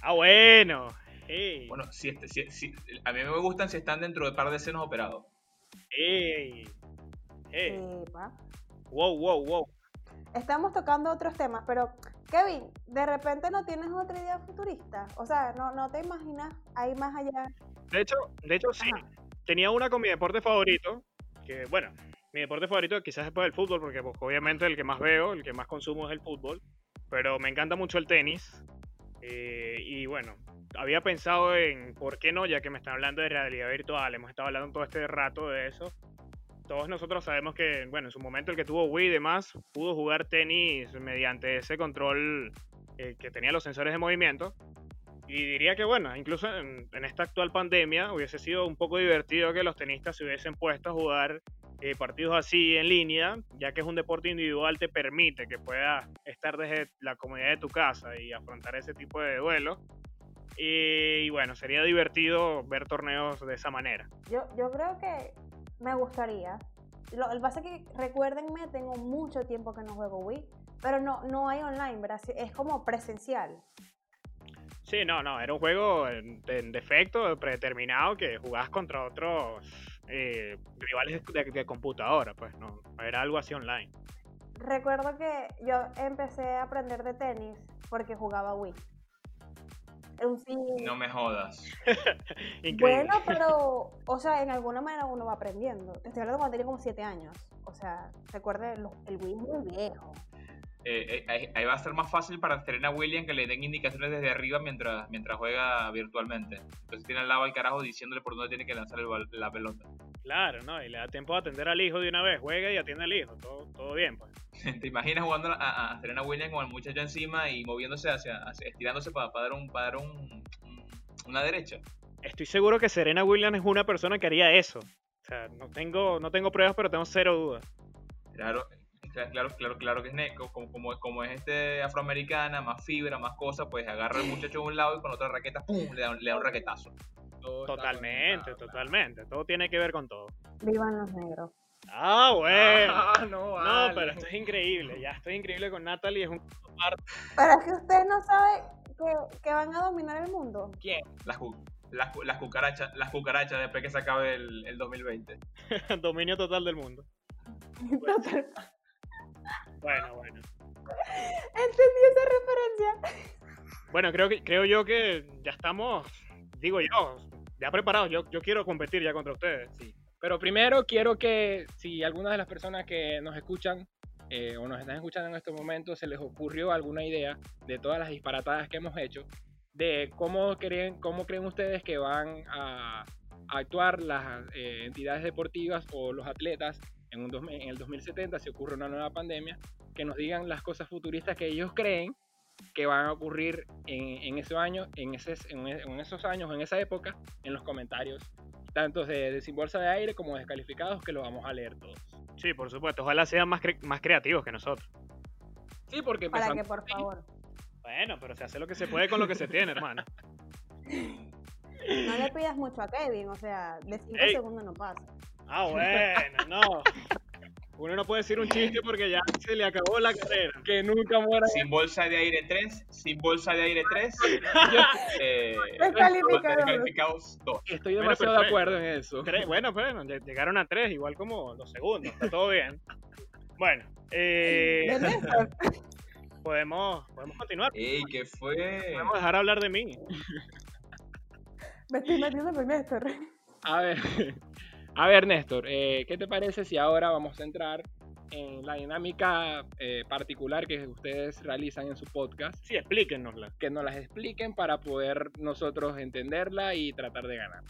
Ah, bueno. Ey, Bueno, si, este- si- si- a mí me gustan si están dentro de par de senos operados. ey, ey. Epa. Wow, wow, wow. Estamos tocando otros temas, pero Kevin, de repente no tienes otra idea futurista. O sea, no, no te imaginas ahí más allá. De hecho, de hecho sí. Ajá. Tenía una con mi deporte favorito, que bueno, mi deporte favorito quizás después del fútbol, porque pues, obviamente el que más veo, el que más consumo es el fútbol, pero me encanta mucho el tenis. eh, y bueno, había pensado en, ¿por qué no? Ya que me están hablando de realidad virtual, hemos estado hablando todo este rato de eso. Todos nosotros sabemos que, bueno, en su momento el que tuvo Wii y demás, pudo jugar tenis mediante ese control eh, que tenía los sensores de movimiento. Y diría que, bueno, incluso en, en esta actual pandemia hubiese sido un poco divertido que los tenistas se hubiesen puesto a jugar eh, partidos así en línea, ya que es un deporte individual, te permite que puedas estar desde la comodidad de tu casa y afrontar ese tipo de duelos. Y, bueno, sería divertido ver torneos de esa manera. Yo, yo creo que me gustaría. Lo, el pasa es que, recuérdenme, tengo mucho tiempo que no juego Wii, pero no, no hay online, ¿verdad? Es como presencial. Sí, no, no, era un juego en, en defecto, predeterminado, que jugabas contra otros eh, rivales de, de computadora, pues no, era algo así online. Recuerdo que yo empecé a aprender de tenis porque jugaba Wii. No me jodas. Increíble. Bueno, pero, o sea, en alguna manera uno va aprendiendo. Te estoy hablando cuando tenía como 7 años. O sea, recuerde, el Wii es muy viejo. Eh, eh, ahí, va a ser más fácil para Serena Williams que le den indicaciones desde arriba mientras, mientras juega virtualmente. Entonces tiene al lado al carajo diciéndole por dónde tiene que lanzar el la pelota. Claro, ¿no? Y le da tiempo de atender al hijo de una vez, juega y atiende al hijo, todo, todo bien, pues. ¿Te imaginas jugando a, a Serena Williams con el muchacho encima y moviéndose hacia, hacia- estirándose para, dar un, para dar un, un- una derecha? Estoy seguro que Serena Williams es una persona que haría eso. O sea, no tengo, no tengo pruebas, pero tengo cero dudas. Claro, cla- claro, claro, claro que es ne- como, como, como es este afroamericana, más fibra, más cosas, pues agarra al muchacho de un lado y con otra raqueta, ¡pum! le da, un- le da un raquetazo. todo Totalmente, totalmente. Todo tiene que ver con todo. Vivan los negros. Ah, bueno. Ah, no, pero esto es increíble. Ya estoy increíble con Natalie. Es un Pero es que ustedes no saben que, que van a dominar el mundo. ¿Quién? Las, cu- las, cu- las cucarachas, las cucarachas después que se acabe el, el 2020. dominio total del mundo. Bueno, bueno. Entendí esa referencia. Bueno, creo que creo yo que ya estamos, digo yo, ya preparados. Yo, yo quiero competir ya contra ustedes. Sí. Pero primero quiero que si alguna de las personas que nos escuchan eh, o nos están escuchando en estos momentos se les ocurrió alguna idea de todas las disparatadas que hemos hecho, de cómo creen, cómo creen ustedes que van a, a actuar las eh, entidades deportivas o los atletas en, un dos- en el 2070 si ocurre una nueva pandemia, que nos digan las cosas futuristas que ellos creen que van a ocurrir en, en ese año, en, ese, en, en esos años, en esa época, en los comentarios, tanto de, de Sin Bolsa de Aire como descalificados, que lo vamos a leer todos. Sí, por supuesto. Ojalá sean más, cre- más creativos que nosotros. Sí, porque Para que, por favor, Bueno, pero se hace lo que se puede con lo que se tiene, hermano. no le pidas mucho a Kevin, o sea, de 5 Ey. segundos no pasa. Ah, bueno, no. Uno no puede decir un chiste porque ya se le acabó la carrera. que nunca muera. Sin bolsa de aire 3, sin bolsa de aire 3, eh, Descalificados. descalificados 2. Estoy Bueno, demasiado de perfecto. acuerdo en eso. Tres, bueno, bueno, lle- llegaron a tres, igual como los segundos. Está todo bien. Bueno, eh, De Néstor. podemos, podemos continuar. ¡Ey, qué fue! Podemos dejar hablar de mí. Me estoy metiendo con Néstor. A ver, a ver Néstor, eh, ¿qué te parece si ahora vamos a entrar en la dinámica eh, particular que ustedes realizan en su podcast? Sí, explíquenosla. Que nos las expliquen para poder nosotros entenderla y tratar de ganar.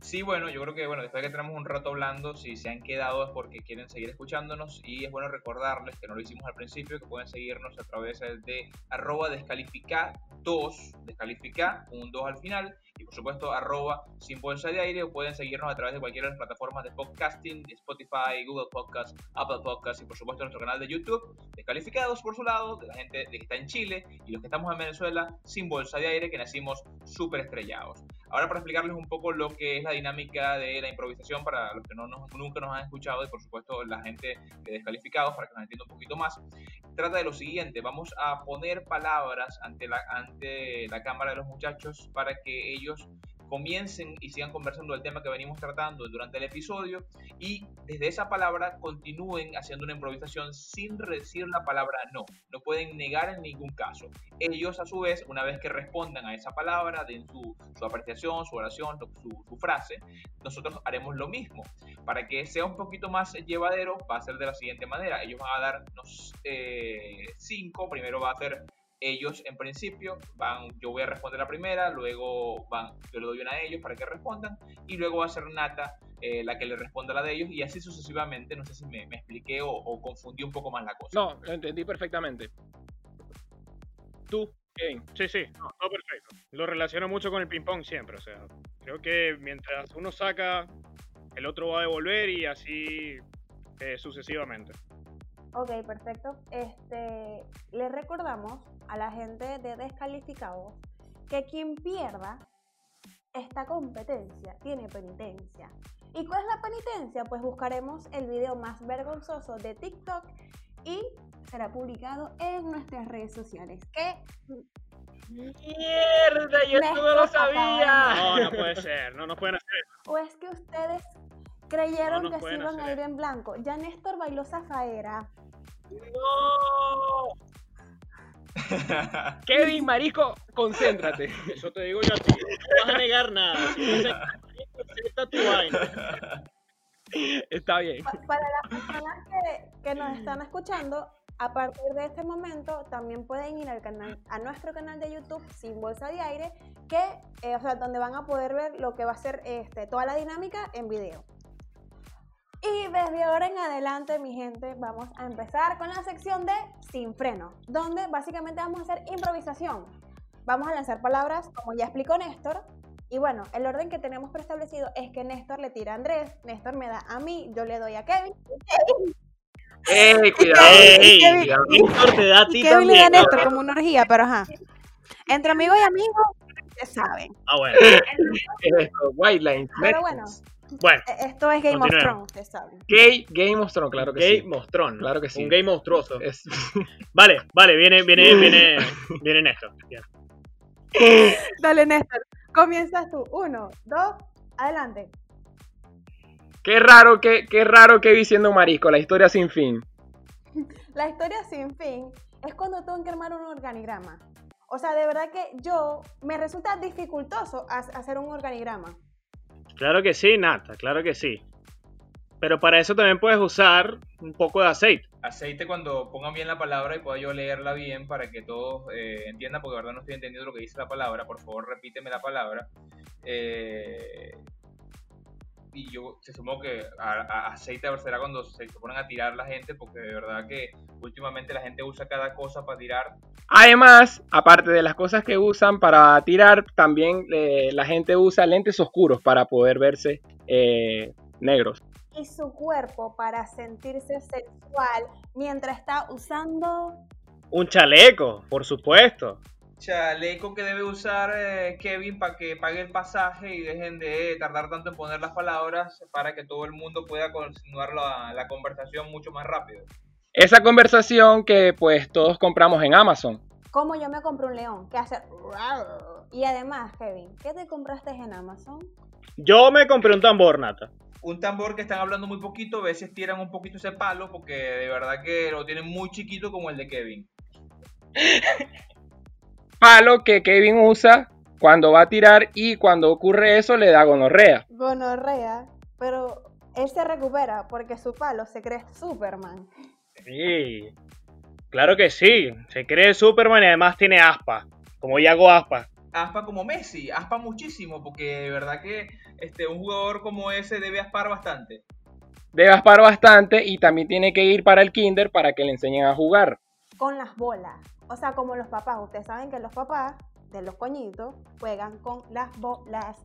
Sí, bueno, yo creo que bueno, después de que tenemos un rato hablando, si se han quedado es porque quieren seguir escuchándonos y es bueno recordarles que no lo hicimos al principio, que pueden seguirnos a través de arroba descalifica 2, descalifica, un 2 al final, y por supuesto arroba sin bolsa de aire, o pueden seguirnos a través de cualquiera de las plataformas de podcasting, Spotify, Google Podcast, Apple Podcast y por supuesto nuestro canal de YouTube, descalificados por su lado, de la gente que está en Chile y los que estamos en Venezuela, sin bolsa de aire, que nacimos súper estrellados. Ahora para explicarles un poco lo que es la dinámica de la improvisación para los que no nunca nos han escuchado y por supuesto la gente de descalificados para que nos entienda un poquito más. Trata de lo siguiente, vamos a poner palabras ante la, ante la cámara de los muchachos para que ellos comiencen y sigan conversando del tema que venimos tratando durante el episodio y desde esa palabra continúen haciendo una improvisación sin decir la palabra no. No pueden negar en ningún caso. Ellos a su vez, una vez que respondan a esa palabra, den su, su apreciación, su oración, su, frase, nosotros haremos lo mismo. Para que sea un poquito más llevadero, va a ser de la siguiente manera. Ellos van a darnos eh, cinco, primero va a ser ellos en principio van, yo voy a responder la primera, luego van, yo le doy una a ellos para que respondan y luego va a ser Nata eh, la que le responda la de ellos y así sucesivamente, no sé si me, me expliqué o, confundí un poco más la cosa. No, entendí perfectamente. Tú, Kevin. Sí, sí, no, todo perfecto. Lo relaciono mucho con el ping-pong siempre, o sea, creo que mientras uno saca, el otro va a devolver y así eh, sucesivamente. Ok, perfecto. Este, le recordamos a la gente de Descalificados que quien pierda esta competencia tiene penitencia. ¿Y cuál es la penitencia? Pues buscaremos el video más vergonzoso de TikTok y será publicado en nuestras redes sociales. Que ¡Mierda! Yo esto no lo sabía. No, no puede ser, no nos pueden hacer eso. o es que ustedes creyeron No que se iban a ir en blanco. Ya Néstor bailó zafaera. ¡No! Kevin, marico, concéntrate. Eso te digo yo a ti. No vas a negar nada. Si no acepta tu vaina. Está bien. Pa- Para las personas que, que nos están escuchando, a partir de este momento también pueden ir al canal, a nuestro canal de YouTube Sin Bolsa de Aire, que, eh, o sea, donde van a poder ver lo que va a ser este, toda la dinámica en video. Y desde ahora en adelante, mi gente, vamos a empezar con la sección de Sin Freno, donde básicamente vamos a hacer improvisación. Vamos a lanzar palabras, como ya explicó Néstor. Y bueno, el orden que tenemos preestablecido es que Néstor le tira a Andrés, Néstor me da a mí, yo le doy a Kevin. ¡Ey, cuidado! Ey, Kevin, cuidado. Víctor te da a ti Kevin le da a. Néstor como una orgía, pero ajá. Entre amigos y amigos, ya saben. Ah, bueno. Esto, White Lines. Pero bueno, Bueno, e- esto es Game of. Thrones, ustedes saben. Gay, Game of Thrones, claro que gay sí. mostrón. Claro que sí. Un gay monstruoso. Es- Vale, vale, viene, viene, viene, viene Néstor. Dale, Néstor. Comienzas tú. Uno, dos, adelante. Qué raro que, qué raro que vi siendo marisco, la historia sin fin. La historia sin fin es cuando tengo que armar un organigrama. O sea, de verdad que yo me resulta dificultoso ha- hacer un organigrama. Claro que sí, Nata, claro que sí. Pero para eso también puedes usar un poco de aceite. Aceite cuando pongan bien la palabra y pueda yo leerla bien para que todos eh, entiendan, porque de verdad no estoy entendiendo lo que dice la palabra. Por favor, repíteme la palabra. Eh, y yo se sumo que a- a- aceite será cuando se ponen a tirar la gente, porque de verdad que últimamente la gente usa cada cosa para tirar. Además, aparte de las cosas que usan para tirar, también eh, la gente usa lentes oscuros para poder verse eh, negros. Y su cuerpo para sentirse sexual mientras está usando... Un chaleco, por supuesto. Chaleco que debe usar eh, Kevin para que pague el pasaje y dejen de tardar tanto en poner las palabras para que todo el mundo pueda continuar la, la conversación mucho más rápido. Esa conversación que pues todos compramos en Amazon. Como yo me compré un león que hace... Y además, Kevin, ¿qué te compraste en Amazon? Yo me compré un tambor, Nata. un tambor que están hablando muy poquito, a veces tiran un poquito ese palo porque de verdad que lo tienen muy chiquito como el de Kevin. Palo que Kevin usa cuando va a tirar y cuando ocurre eso le da gonorrea. Gonorrea, pero él se recupera porque su palo se cree Superman. Sí. Claro que sí. Se cree Superman y además tiene aspa. Como yo hago aspa. Aspa como Messi, aspa muchísimo porque de verdad que este, un jugador como ese debe aspar bastante. Debe aspar bastante y también tiene que ir para el kinder para que le enseñen a jugar. Con las bolas. O sea, como los papás. Ustedes saben que los papás de los coñitos juegan con las bolas.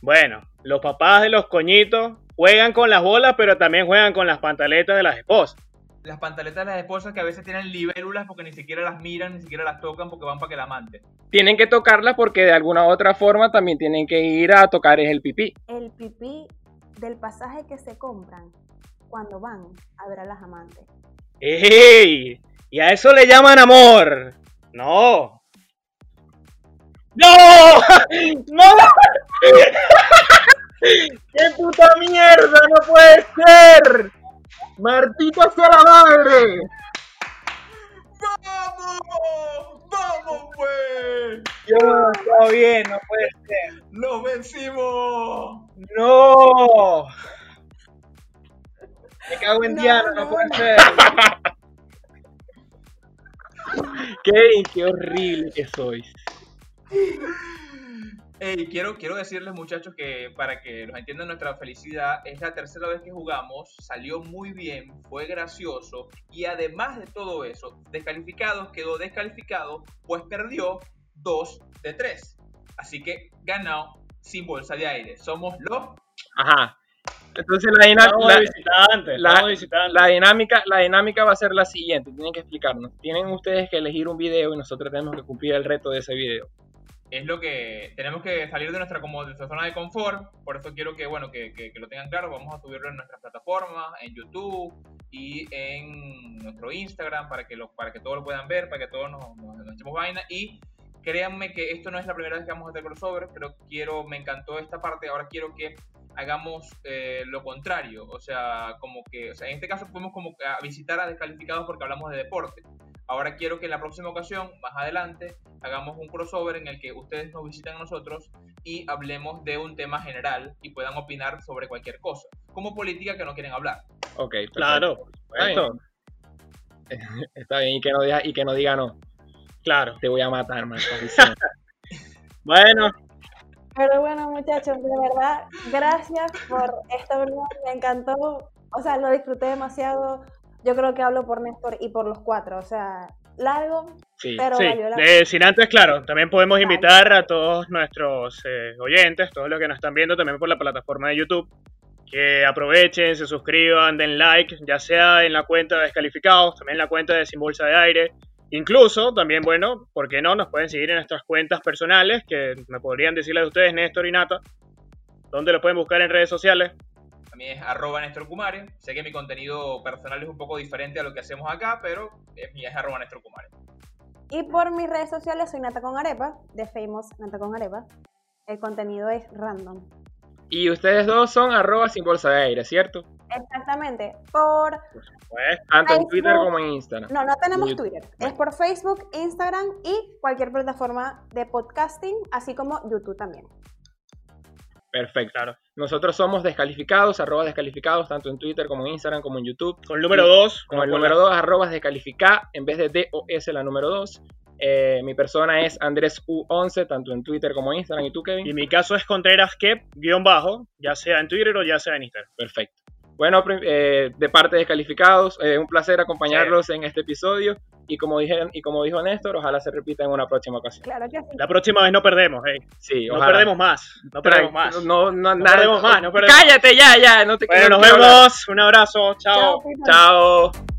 Bueno, los papás de los coñitos juegan con las bolas, pero también juegan con las pantaletas de las esposas. Las pantaletas de las esposas que a veces tienen libélulas porque ni siquiera las miran, ni siquiera las tocan porque van para que la amante. Tienen que tocarla porque de alguna u otra forma también tienen que ir a tocar el pipí. El pipí del pasaje que se compran cuando van a ver a las amantes. ¡Ey! Y a eso le llaman amor. No. ¡No! ¡No! ¡Qué puta mierda! ¡No puede ser! ¡Martita sea la madre! ¡Vamos! ¡Vamos pues! Dios, está bien, no puede ser. ¡Nos vencimos! ¡No! Me cago en No, Diana, no no. puede ser. Kevin, qué horrible que sois. Ey, quiero, quiero decirles muchachos que para que nos entiendan nuestra felicidad, es la tercera vez que jugamos, salió muy bien, fue gracioso y además de todo eso, descalificados quedó descalificado, pues perdió 2 de 3. Así que ganó sin bolsa de aire. Somos los... Ajá. Entonces la, la- la dinámica, la dinámica va a ser la siguiente. Tienen que explicarnos. Tienen ustedes que elegir un video y nosotros tenemos que cumplir el reto de ese video. Es lo que tenemos que salir de nuestra, como, de nuestra zona de confort. Por eso quiero que, bueno, que, que- que lo tengan claro. Vamos a subirlo en nuestras plataformas, en YouTube y en nuestro Instagram para que, lo, para que todos lo puedan ver, para que todos nos, nos, nos echemos vaina. Y créanme que esto no es la primera vez que vamos a hacer crossover. Pero quiero, me encantó esta parte. Ahora quiero que hagamos eh, lo contrario. O sea, como que, o sea, en este caso fuimos como a visitar a descalificados porque hablamos de deporte. Ahora quiero que en la próxima ocasión, más adelante, hagamos un crossover en el que ustedes nos visiten a nosotros y hablemos de un tema general y puedan opinar sobre cualquier cosa, como política que no quieren hablar. Ok, perfecto. Claro. Está bien, y que no diga, y que no, diga no. Claro. Te voy a matar, man. Bueno, Pero bueno, muchachos, de verdad, gracias por esta reunión. Me encantó. O sea, lo disfruté demasiado. Yo creo que hablo por Néstor y por los cuatro. O sea, largo, Sí. pero sí, valió la eh, sin antes, claro, también podemos Vale. invitar a todos nuestros eh, oyentes, todos los que nos están viendo también por la plataforma de YouTube, que aprovechen, se suscriban, den like, ya sea en la cuenta de Descalificados, también en la cuenta de Sin Bolsa de Aire. Incluso, también, bueno, ¿por qué no? Nos pueden seguir en nuestras cuentas personales, que me podrían decirles a ustedes, Néstor y Nata, ¿dónde lo pueden buscar en redes sociales? A mí es arroba Néstor Kumare. Sé que mi contenido personal es un poco diferente a lo que hacemos acá, pero es, mi- es arroba Néstor Kumare. Y por mis redes sociales soy Nata con Arepa, de Famous Nata con Arepa. El contenido es random. Y ustedes dos son arroba sin bolsa de aire, ¿cierto? Exactamente. Por Pues, Tanto en Twitter como en Instagram. No, no tenemos YouTube. Twitter. Es por Facebook, Instagram y cualquier plataforma de podcasting, así como YouTube también. Perfecto. Claro. Nosotros somos descalificados, arroba descalificados, tanto en Twitter como en Instagram como en YouTube. con el número 2, Como el número 2, arroba descalifica, en vez de D o S la número 2. mi persona es Andrés U11, tanto en Twitter como en Instagram. ¿Y tú, Kevin? Y mi caso es Contreras Kep, guion bajo, ya sea en Twitter o ya sea en Instagram. Perfecto. Bueno, eh, de parte de Descalificados, eh, un placer acompañarlos en este episodio. Y como, dije, y como dijo Néstor, ojalá se repita en una próxima ocasión. Claro que sí. La próxima vez no perdemos, eh. Sí, No ojalá. perdemos más. No perdemos más. No, no, No nada- perdemos más, no perdemos Cállate ya, ya. No te Bueno, no nos hablar. vemos. Un abrazo. Chao. Chao. Chao.